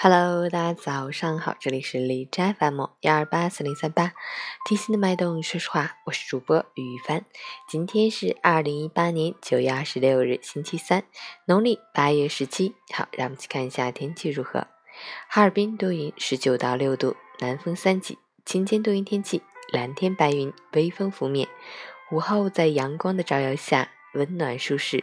Hello，大家早上好，这里是荔枝 FM 幺二八四零三八，听心的脉动，说实话，我是主播于帆。今天是二零一八年九月二十六日，星期三，农历八月十七。好，让我们去看一下天气如何。哈尔滨多云，十九到六度，南风三级，晴间多云天气，蓝天白云，微风拂面。午后在阳光的照耀下，温暖舒适，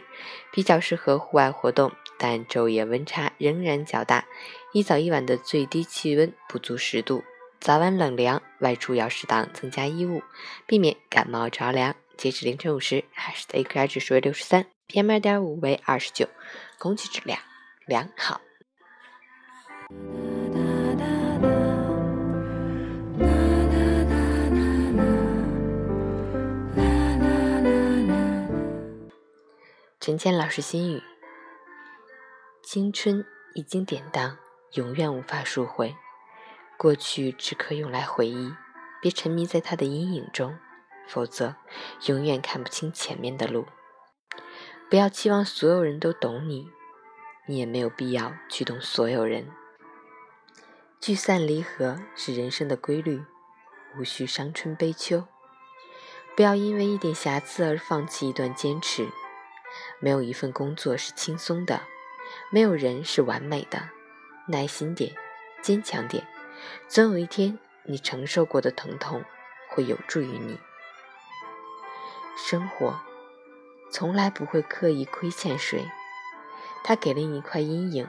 比较适合户外活动。但昼夜温差仍然较大，一早一晚的最低气温不足十度，早晚冷凉，外出要适当增加衣物，避免感冒着凉。截止凌晨五时，海市的 AQI 指数为六十三，PM 二点五为二十九，空气质量良好。陈谦老师心语。青春已经典当，永远无法赎回。过去只可用来回忆，别沉迷在它的阴影中，否则永远看不清前面的路。不要期望所有人都懂你，你也没有必要去懂所有人。聚散离合是人生的规律，无需伤春悲秋。不要因为一点瑕疵而放弃一段坚持。没有一份工作是轻松的。没有人是完美的，耐心点，坚强点，总有一天，你承受过的疼痛会有助于你。生活从来不会刻意亏欠谁，它给了你一块阴影，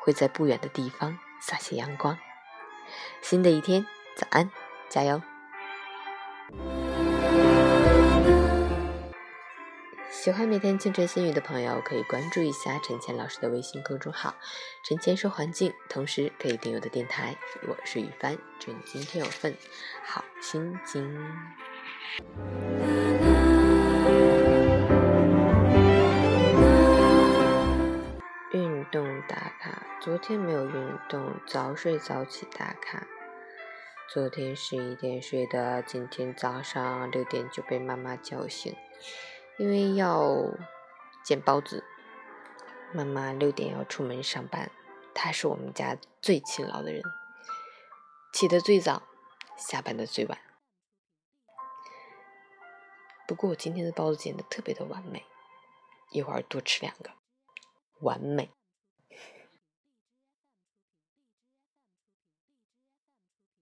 会在不远的地方洒下阳光。新的一天，早安，加油！喜欢每天清晨心语的朋友，可以关注一下陈倩老师的微信公众号“陈倩说环境”，同时可以订阅我的电台。我是雨帆，祝你今天有份好心情。运动打卡，昨天没有运动，早睡早起打卡。昨天十一点睡的，今天早上六点就被妈妈叫醒。因为要煎包子，妈妈六点要出门上班。她是我们家最勤劳的人，起得最早，下班的最晚。不过我今天的包子煎的特别的完美，一会儿多吃两个，完美。